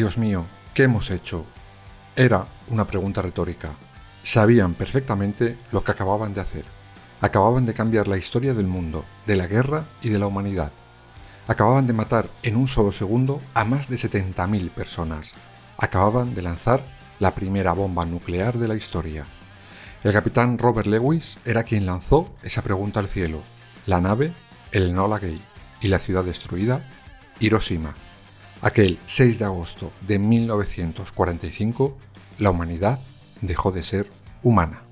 Dios mío, ¿qué hemos hecho? Era una pregunta retórica. Sabían perfectamente lo que acababan de hacer. Acababan de cambiar la historia del mundo, de la guerra y de la humanidad. Acababan de matar en un solo segundo a más de 70.000 personas. Acababan de lanzar la primera bomba nuclear de la historia. El capitán Robert Lewis era quien lanzó esa pregunta al cielo. La nave, el Enola Gay y la ciudad destruida, Hiroshima. Aquel 6 de agosto de 1945, la humanidad dejó de ser humana.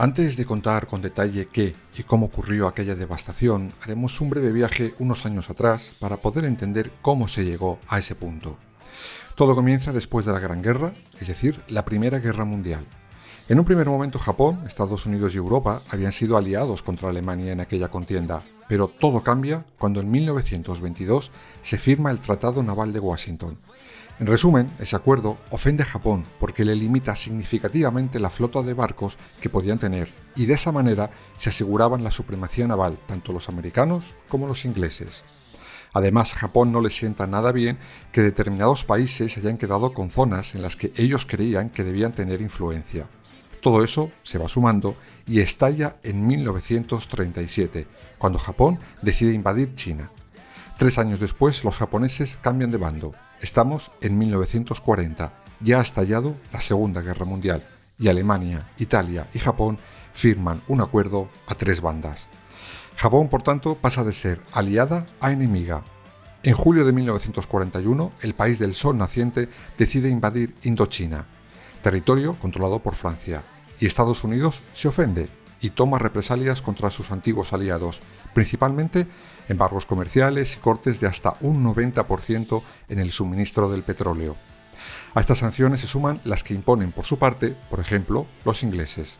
Antes de contar con detalle qué y cómo ocurrió aquella devastación, haremos un breve viaje unos años atrás para poder entender cómo se llegó a ese punto. Todo comienza después de la Gran Guerra, es decir, la Primera Guerra Mundial. En un primer momento Japón, Estados Unidos y Europa habían sido aliados contra Alemania en aquella contienda, pero todo cambia cuando en 1922 se firma el Tratado Naval de Washington, en resumen, ese acuerdo ofende a Japón porque le limita significativamente la flota de barcos que podían tener y de esa manera se aseguraban la supremacía naval tanto los americanos como los ingleses. Además, Japón no le sienta nada bien que determinados países hayan quedado con zonas en las que ellos creían que debían tener influencia. Todo eso se va sumando y estalla en 1937, cuando Japón decide invadir China. Tres años después, los japoneses cambian de bando Estamos en 1940, ya ha estallado la Segunda Guerra Mundial y Alemania, Italia y Japón firman un acuerdo a tres bandas. Japón, por tanto, pasa de ser aliada a enemiga. En julio de 1941, el país del sol naciente decide invadir Indochina, territorio controlado por Francia, y Estados Unidos se ofende y toma represalias contra sus antiguos aliados, principalmente embargos comerciales y cortes de hasta un 90% en el suministro del petróleo. A estas sanciones se suman las que imponen por su parte, por ejemplo, los ingleses.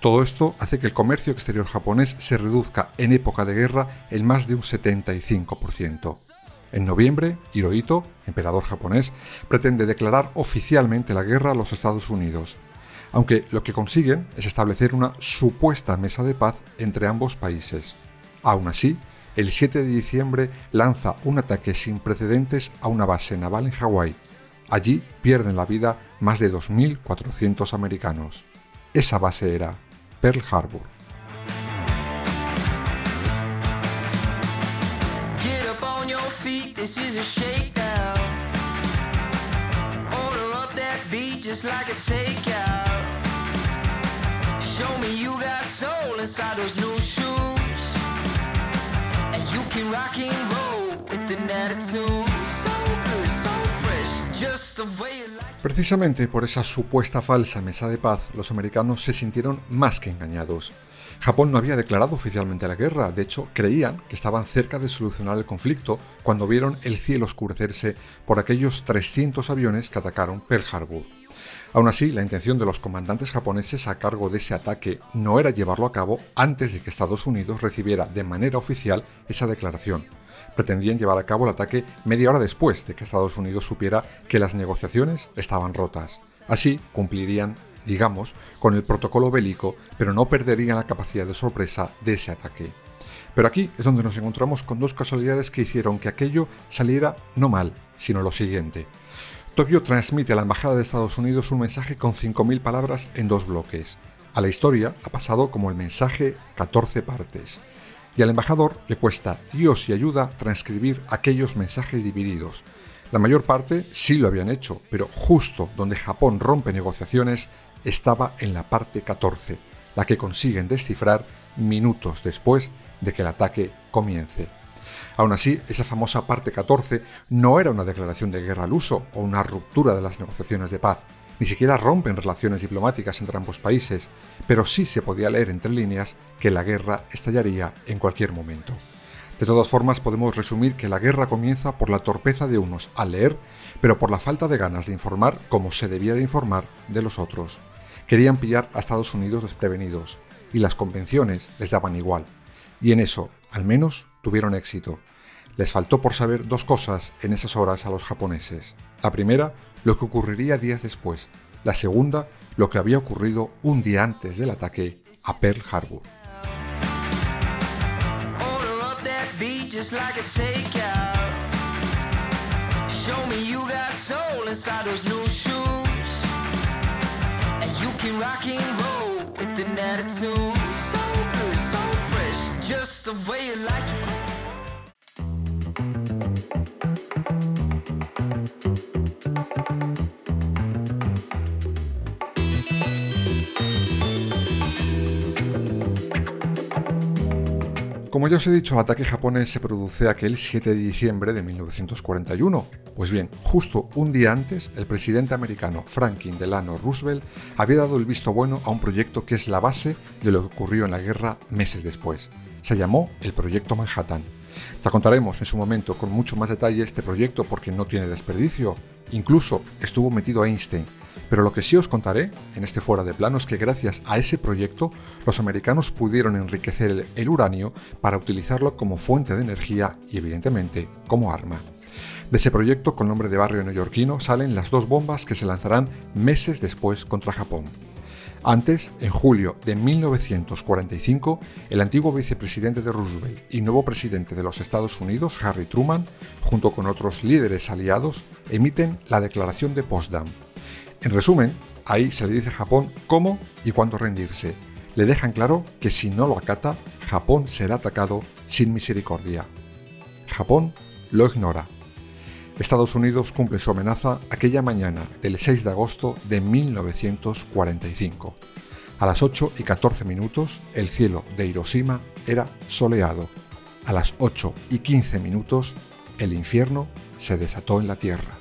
Todo esto hace que el comercio exterior japonés se reduzca en época de guerra en más de un 75%. En noviembre, Hirohito, emperador japonés, pretende declarar oficialmente la guerra a los Estados Unidos, aunque lo que consiguen es establecer una supuesta mesa de paz entre ambos países. Aún así, el 7 de diciembre lanza un ataque sin precedentes a una base naval en Hawái. Allí pierden la vida más de 2.400 americanos. Esa base era Pearl Harbor. Precisamente por esa supuesta falsa mesa de paz, los americanos se sintieron más que engañados. Japón no había declarado oficialmente la guerra, de hecho creían que estaban cerca de solucionar el conflicto cuando vieron el cielo oscurecerse por aquellos 300 aviones que atacaron Pearl Harbor. Aún así, la intención de los comandantes japoneses a cargo de ese ataque no era llevarlo a cabo antes de que Estados Unidos recibiera de manera oficial esa declaración. Pretendían llevar a cabo el ataque media hora después de que Estados Unidos supiera que las negociaciones estaban rotas. Así cumplirían, digamos, con el protocolo bélico, pero no perderían la capacidad de sorpresa de ese ataque. Pero aquí es donde nos encontramos con dos casualidades que hicieron que aquello saliera no mal, sino lo siguiente. Tokio transmite a la Embajada de Estados Unidos un mensaje con 5.000 palabras en dos bloques. A la historia ha pasado como el mensaje 14 partes. Y al embajador le cuesta Dios y ayuda transcribir aquellos mensajes divididos. La mayor parte sí lo habían hecho, pero justo donde Japón rompe negociaciones, estaba en la parte 14, la que consiguen descifrar minutos después de que el ataque comience. Aún así, esa famosa parte 14 no era una declaración de guerra al uso o una ruptura de las negociaciones de paz, ni siquiera rompen relaciones diplomáticas entre ambos países, pero sí se podía leer entre líneas que la guerra estallaría en cualquier momento. De todas formas, podemos resumir que la guerra comienza por la torpeza de unos al leer, pero por la falta de ganas de informar como se debía de informar de los otros. Querían pillar a Estados Unidos desprevenidos, y las convenciones les daban igual. Y en eso, al menos, tuvieron éxito. Les faltó por saber dos cosas en esas horas a los japoneses. La primera, lo que ocurriría días después. La segunda, lo que había ocurrido un día antes del ataque a Pearl Harbor. Como ya os he dicho, el ataque japonés se produce aquel 7 de diciembre de 1941. Pues bien, justo un día antes, el presidente americano Franklin Delano Roosevelt había dado el visto bueno a un proyecto que es la base de lo que ocurrió en la guerra meses después. Se llamó el Proyecto Manhattan. Te contaremos en su momento con mucho más detalle este proyecto porque no tiene desperdicio. Incluso estuvo metido Einstein, pero lo que sí os contaré en este fuera de plano es que gracias a ese proyecto los americanos pudieron enriquecer el, uranio para utilizarlo como fuente de energía y evidentemente como arma. De ese proyecto con nombre de barrio neoyorquino salen las dos bombas que se lanzarán meses después contra Japón. Antes, en julio de 1945, el antiguo vicepresidente de Roosevelt y nuevo presidente de los Estados Unidos, Harry Truman, junto con otros líderes aliados, emiten la Declaración de Potsdam, en resumen, ahí se le dice a Japón cómo y cuándo rendirse. Le dejan claro que si no lo acata, Japón será atacado sin misericordia. Japón lo ignora. Estados Unidos cumple su amenaza aquella mañana del 6 de agosto de 1945. A las 8 y 14 minutos, el cielo de Hiroshima era soleado. A las 8 y 15 minutos, el infierno se desató en la tierra.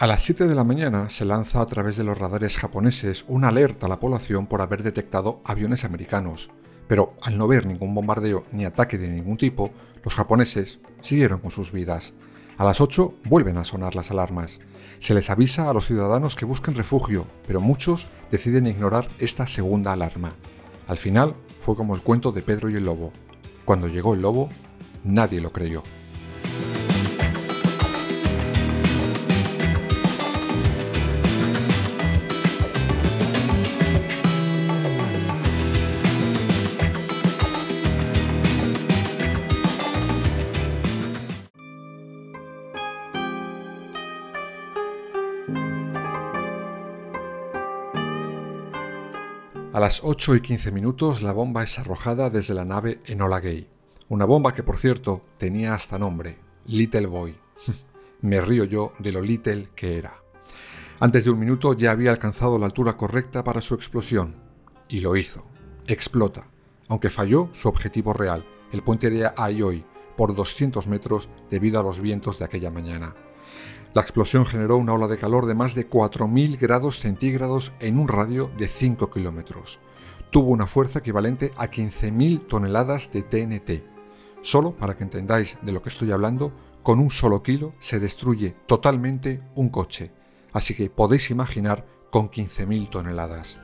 A las 7 de la mañana se lanza a través de los radares japoneses una alerta a la población por haber detectado aviones americanos, pero al no ver ningún bombardeo ni ataque de ningún tipo, los japoneses siguieron con sus vidas. A las 8 vuelven a sonar las alarmas. Se les avisa a los ciudadanos que busquen refugio, pero muchos deciden ignorar esta segunda alarma. Al final fue como el cuento de Pedro y el lobo. Cuando llegó el lobo, nadie lo creyó. A las 8 y 15 minutos la bomba es arrojada desde la nave Enola Gay. Una bomba que, por cierto, tenía hasta nombre, Little Boy. Me río yo de lo little que era. Antes de un minuto ya había alcanzado la altura correcta para su explosión. Y lo hizo. Explota. Aunque falló su objetivo real, el puente de Aoi, por 200 metros debido a los vientos de aquella mañana. La explosión generó una ola de calor de más de 4.000 grados centígrados en un radio de 5 kilómetros. Tuvo una fuerza equivalente a 15.000 toneladas de TNT. Solo para que entendáis de lo que estoy hablando, con un solo kilo se destruye totalmente un coche. Así que podéis imaginar con 15.000 toneladas.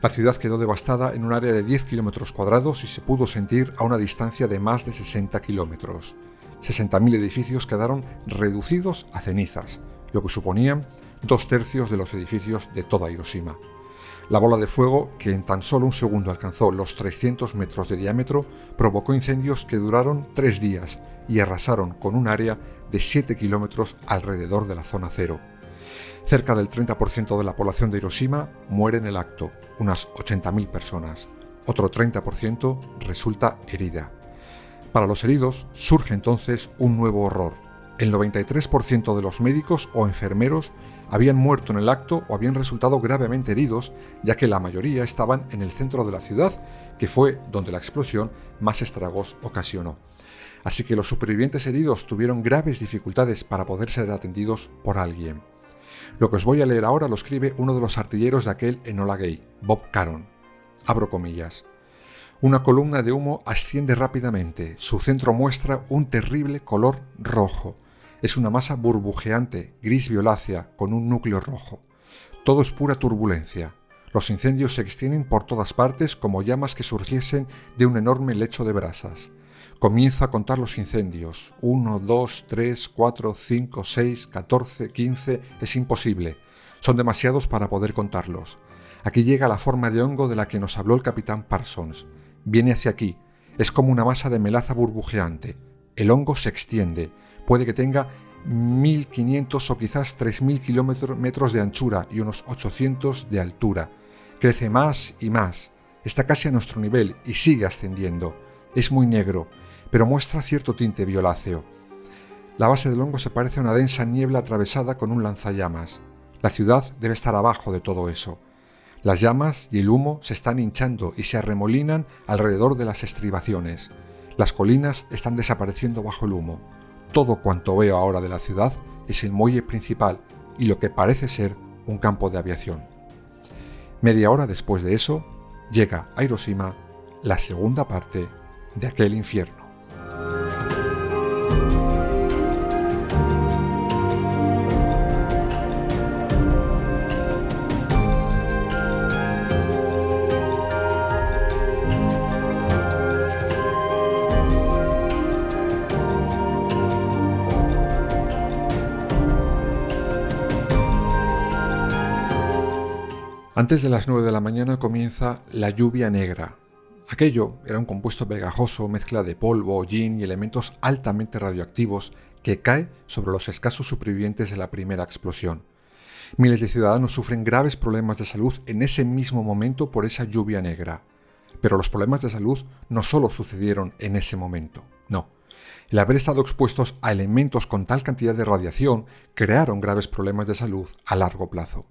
La ciudad quedó devastada en un área de 10 kilómetros cuadrados y se pudo sentir a una distancia de más de 60 kilómetros. 60.000 edificios quedaron reducidos a cenizas, lo que suponían dos tercios de los edificios de toda Hiroshima. La bola de fuego, que en tan solo un segundo alcanzó los 300 metros de diámetro, provocó incendios que duraron tres días y arrasaron con un área de 7 kilómetros alrededor de la zona cero. Cerca del 30% de la población de Hiroshima muere en el acto, unas 80.000 personas. Otro 30% resulta herida. Para los heridos surge entonces un nuevo horror. El 93% de los médicos o enfermeros habían muerto en el acto o habían resultado gravemente heridos, ya que la mayoría estaban en el centro de la ciudad, que fue donde la explosión más estragos ocasionó. Así que los supervivientes heridos tuvieron graves dificultades para poder ser atendidos por alguien. Lo que os voy a leer ahora lo escribe uno de los artilleros de aquel Enola Gay, Bob Caron. Abro comillas. Una columna de humo asciende rápidamente. Su centro muestra un terrible color rojo. Es una masa burbujeante, gris violácea, con un núcleo rojo. Todo es pura turbulencia. Los incendios se extienden por todas partes como llamas que surgiesen de un enorme lecho de brasas. Comienzo a contar los incendios. 1, 2, 3, 4, 5, 6, 14, 15. Es imposible. Son demasiados para poder contarlos. Aquí llega la forma de hongo de la que nos habló el capitán Parsons. Viene hacia aquí. Es como una masa de melaza burbujeante. El hongo se extiende. Puede que tenga 1.500 o quizás 3.000 kilómetros de anchura y unos 800 de altura. Crece más y más. Está casi a nuestro nivel y sigue ascendiendo. Es muy negro pero muestra cierto tinte violáceo. La base del hongo se parece a una densa niebla atravesada con un lanzallamas. La ciudad debe estar abajo de todo eso. Las llamas y el humo se están hinchando y se arremolinan alrededor de las estribaciones. Las colinas están desapareciendo bajo el humo. Todo cuanto veo ahora de la ciudad es el muelle principal y lo que parece ser un campo de aviación. Media hora después de eso, llega a Hiroshima la segunda parte de aquel infierno. Antes de las 9 de la mañana comienza la lluvia negra. Aquello era un compuesto pegajoso, mezcla de polvo, hollín y elementos altamente radioactivos que cae sobre los escasos supervivientes de la primera explosión. Miles de ciudadanos sufren graves problemas de salud en ese mismo momento por esa lluvia negra. Pero los problemas de salud no solo sucedieron en ese momento, no. El haber estado expuestos a elementos con tal cantidad de radiación crearon graves problemas de salud a largo plazo.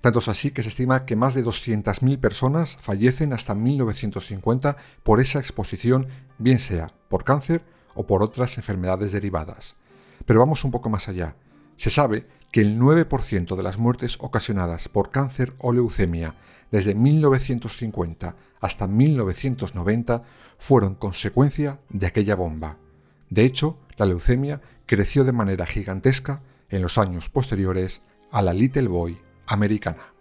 Tanto es así que se estima que más de 200.000 personas fallecen hasta 1950 por esa exposición, bien sea por cáncer o por otras enfermedades derivadas. Pero vamos un poco más allá. Se sabe que el 9% de las muertes ocasionadas por cáncer o leucemia desde 1950 hasta 1990 fueron consecuencia de aquella bomba. De hecho, la leucemia creció de manera gigantesca en los años posteriores a la Little Boy americana.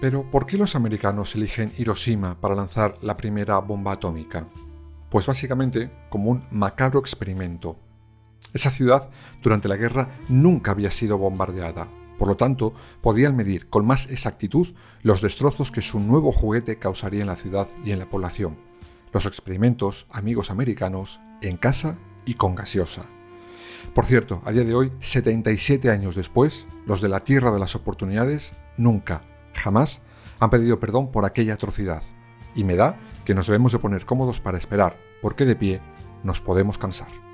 Pero, ¿por qué los americanos eligen Hiroshima para lanzar la primera bomba atómica? Pues básicamente como un macabro experimento. Esa ciudad durante la guerra nunca había sido bombardeada, por lo tanto podían medir con más exactitud los destrozos que su nuevo juguete causaría en la ciudad y en la población. Los experimentos, amigos americanos, en casa y con gaseosa. Por cierto, a día de hoy, 77 años después, los de la Tierra de las Oportunidades nunca jamás han pedido perdón por aquella atrocidad, y me da que nos debemos de poner cómodos para esperar, porque de pie nos podemos cansar.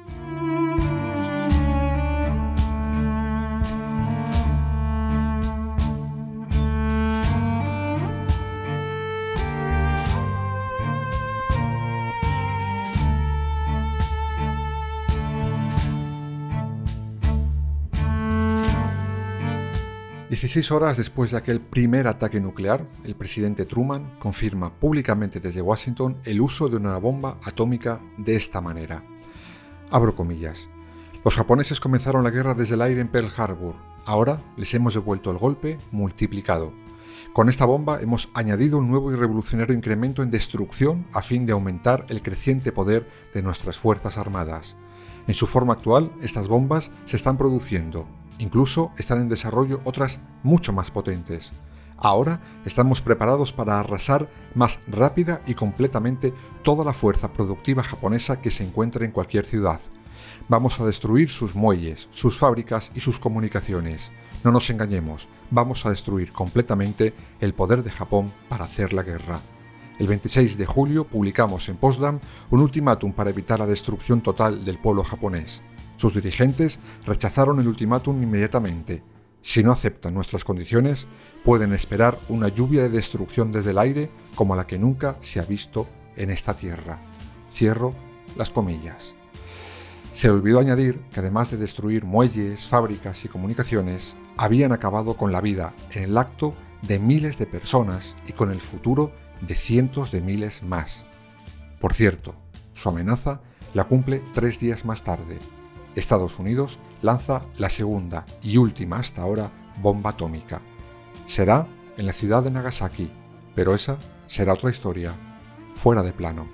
16 horas después de aquel primer ataque nuclear, el presidente Truman confirma públicamente desde Washington el uso de una bomba atómica de esta manera. Abro comillas. Los japoneses comenzaron la guerra desde el aire en Pearl Harbor. Ahora les hemos devuelto el golpe multiplicado. Con esta bomba hemos añadido un nuevo y revolucionario incremento en destrucción a fin de aumentar el creciente poder de nuestras Fuerzas Armadas. En su forma actual, estas bombas se están produciendo. Incluso están en desarrollo otras mucho más potentes. Ahora estamos preparados para arrasar más rápida y completamente toda la fuerza productiva japonesa que se encuentre en cualquier ciudad. Vamos a destruir sus muelles, sus fábricas y sus comunicaciones. No nos engañemos, vamos a destruir completamente el poder de Japón para hacer la guerra. El 26 de julio publicamos en Potsdam un ultimátum para evitar la destrucción total del pueblo japonés. Sus dirigentes rechazaron el ultimátum inmediatamente. Si no aceptan nuestras condiciones, pueden esperar una lluvia de destrucción desde el aire como la que nunca se ha visto en esta tierra. Cierro las comillas. Se olvidó añadir que además de destruir muelles, fábricas y comunicaciones, habían acabado con la vida en el acto de miles de personas y con el futuro de cientos de miles más. Por cierto, su amenaza la cumple tres días más tarde. Estados Unidos lanza la segunda y última hasta ahora bomba atómica. Será en la ciudad de Nagasaki, pero esa será otra historia, fuera de plano.